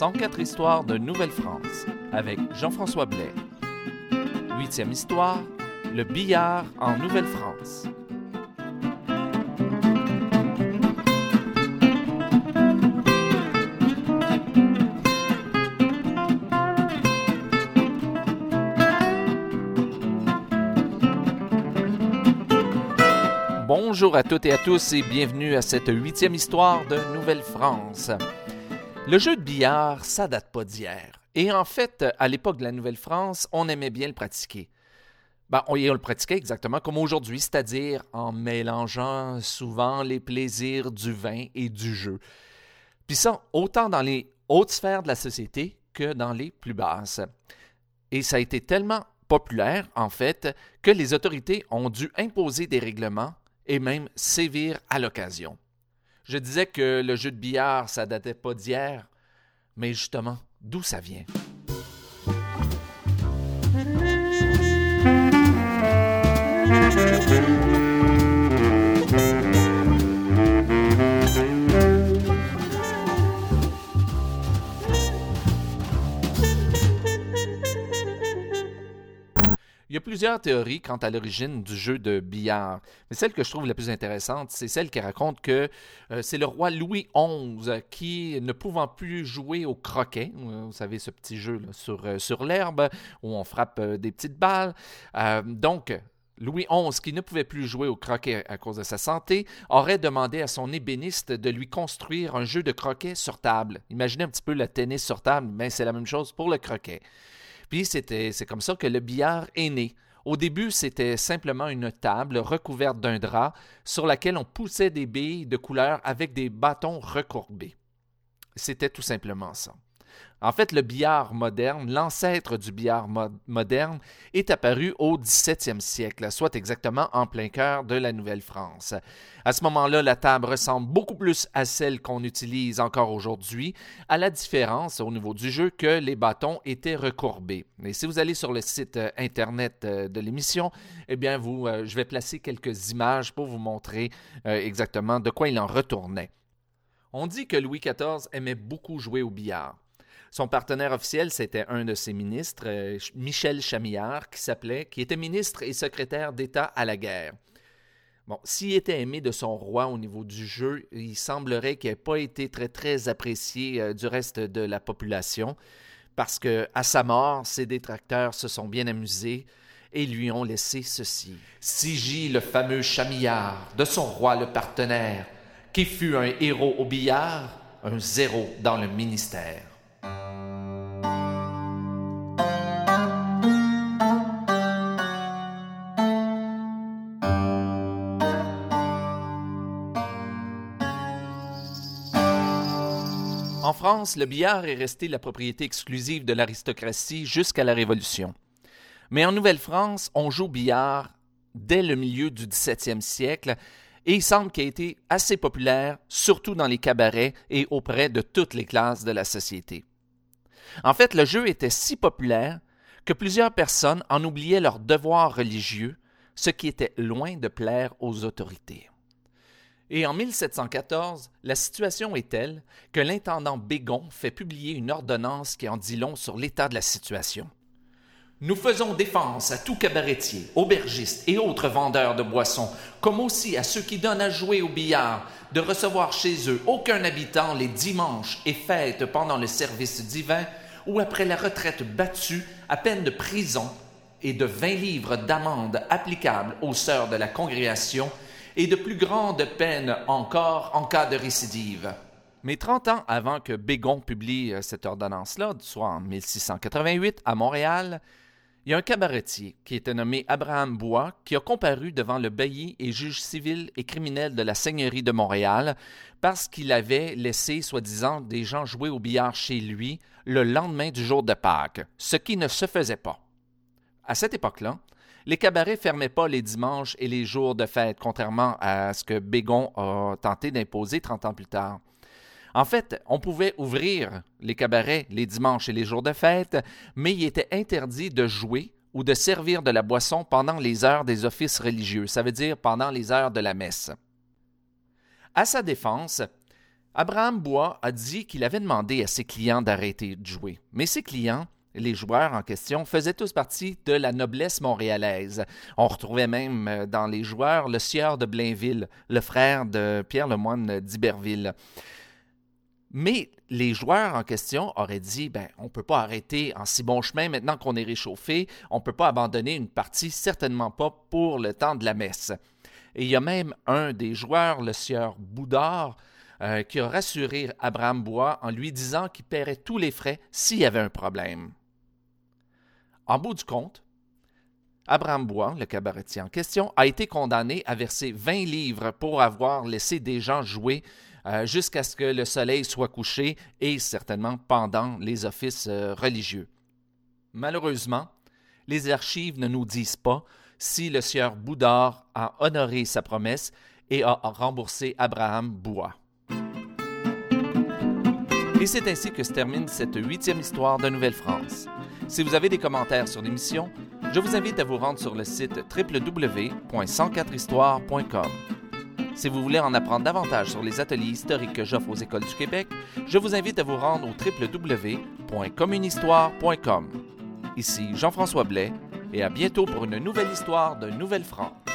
104 histoires de Nouvelle-France avec Jean-François Blais. Huitième histoire, le billard en Nouvelle-France. Bonjour à toutes et à tous et bienvenue à cette huitième histoire de Nouvelle-France. Le jeu de billard, ça date pas d'hier. Et en fait, à l'époque de la Nouvelle-France, on aimait bien le pratiquer. Ben, on, le pratiquait exactement comme aujourd'hui, c'est-à-dire en mélangeant souvent les plaisirs du vin et du jeu. Puis ça, autant dans les hautes sphères de la société que dans les plus basses. Et ça a été tellement populaire, en fait, que les autorités ont dû imposer des règlements et même sévir à l'occasion. Je disais que le jeu de billard, ça datait pas d'hier, mais justement, d'où ça vient? Plusieurs théories quant à l'origine du jeu de billard, mais celle que je trouve la plus intéressante, c'est celle qui raconte que euh, c'est le roi Louis XI qui, ne pouvant plus jouer au croquet, euh, vous savez ce petit jeu sur, euh, sur l'herbe où on frappe des petites balles, donc Louis XI, qui ne pouvait plus jouer au croquet à cause de sa santé, aurait demandé à son ébéniste de lui construire un jeu de croquet sur table. Imaginez un petit peu le tennis sur table, mais c'est la même chose pour le croquet. Puis c'était, c'est comme ça que le billard est né. Au début, c'était simplement une table recouverte d'un drap sur laquelle on poussait des billes de couleur avec des bâtons recourbés. C'était tout simplement ça. En fait, le billard moderne, l'ancêtre du billard moderne, est apparu au 17e siècle, soit exactement en plein cœur de la Nouvelle-France. À ce moment-là, la table ressemble beaucoup plus à celle qu'on utilise encore aujourd'hui, à la différence au niveau du jeu que les bâtons étaient recourbés. Et si vous allez sur le site euh, internet euh, de l'émission, eh bien, euh, je vais placer quelques images pour vous montrer exactement de quoi il en retournait. On dit que Louis XIV aimait beaucoup jouer au billard. Son partenaire officiel, c'était un de ses ministres, euh, Michel Chamillard, qui s'appelait, qui était ministre et secrétaire d'État à la guerre. Bon, s'il était aimé de son roi au niveau du jeu, il semblerait qu'il n'ait pas été très très apprécié euh, du reste de la population, parce que à sa mort, ses détracteurs se sont bien amusés et lui ont laissé ceci. Sigy le fameux Chamillard, de son roi le partenaire, qui fut un héros au billard, un zéro dans le ministère. En France, le billard est resté la propriété exclusive de l'aristocratie jusqu'à la Révolution. Mais en Nouvelle-France, on joue billard dès le milieu du 17e siècle et il semble qu'il a été assez populaire, surtout dans les cabarets et auprès de toutes les classes de la société. En fait, le jeu était si populaire que plusieurs personnes en oubliaient leurs devoirs religieux, ce qui était loin de plaire aux autorités. Et en 1714, la situation est telle que l'intendant Bégon fait publier une ordonnance qui en dit long sur l'état de la situation. Nous faisons défense à tout cabaretier, aubergiste et autres vendeurs de boissons, comme aussi à ceux qui donnent à jouer au billard, de recevoir chez eux aucun habitant les dimanches et fêtes pendant le service divin ou après la retraite battue à peine de prison et de vingt livres d'amende applicables aux sœurs de la congrégation et de plus grandes peines encore en cas de récidive. Mais 30 ans avant que Bégon publie euh, cette ordonnance-là, soit en 1688 à Montréal, il y a un cabaretier qui était nommé Abraham Bois qui a comparu devant le bailli et juge civil et criminel de la Seigneurie de Montréal parce qu'il avait laissé, soi-disant, des gens jouer au billard chez lui le lendemain du jour de Pâques, ce qui ne se faisait pas. À cette époque-là, les cabarets fermaient pas les dimanches et les jours de fête, contrairement à ce que Bégon a tenté d'imposer 30 ans plus tard. En fait, on pouvait ouvrir les cabarets les dimanches et les jours de fête, mais il était interdit de jouer ou de servir de la boisson pendant les heures des offices religieux, ça veut dire pendant les heures de la messe. À sa défense, Abraham Bois a dit qu'il avait demandé à ses clients d'arrêter de jouer. Mais ses clients, les joueurs en question, faisaient tous partie de la noblesse montréalaise. On retrouvait même euh, dans les joueurs le sieur de Blainville, le frère de Pierre Lemoine d'Iberville. Mais les joueurs en question auraient dit ben, on ne peut pas arrêter en si bon chemin maintenant qu'on est réchauffé, on ne peut pas abandonner une partie, certainement pas pour le temps de la messe. Et il y a même un des joueurs, le sieur Boudard, euh, qui a rassuré Abraham Bois en lui disant qu'il paierait tous les frais s'il y avait un problème. En bout du compte, Abraham Bois, le cabaretier en question, a été condamné à verser 20 livres pour avoir laissé des gens jouer euh, jusqu'à ce que le soleil soit couché et certainement pendant les offices euh, religieux. Malheureusement, les archives ne nous disent pas si le sieur Boudard a honoré sa promesse et a remboursé Abraham Bois. Et c'est ainsi que se termine cette huitième histoire de Nouvelle-France. Si vous avez des commentaires sur l'émission, je vous invite à vous rendre sur le site www.104histoire.com. Si vous voulez en apprendre davantage sur les ateliers historiques que j'offre aux écoles du Québec, je vous invite à vous rendre au www.communhistoire.com. Ici Jean-François Blais et à bientôt pour une nouvelle histoire de Nouvelle-France.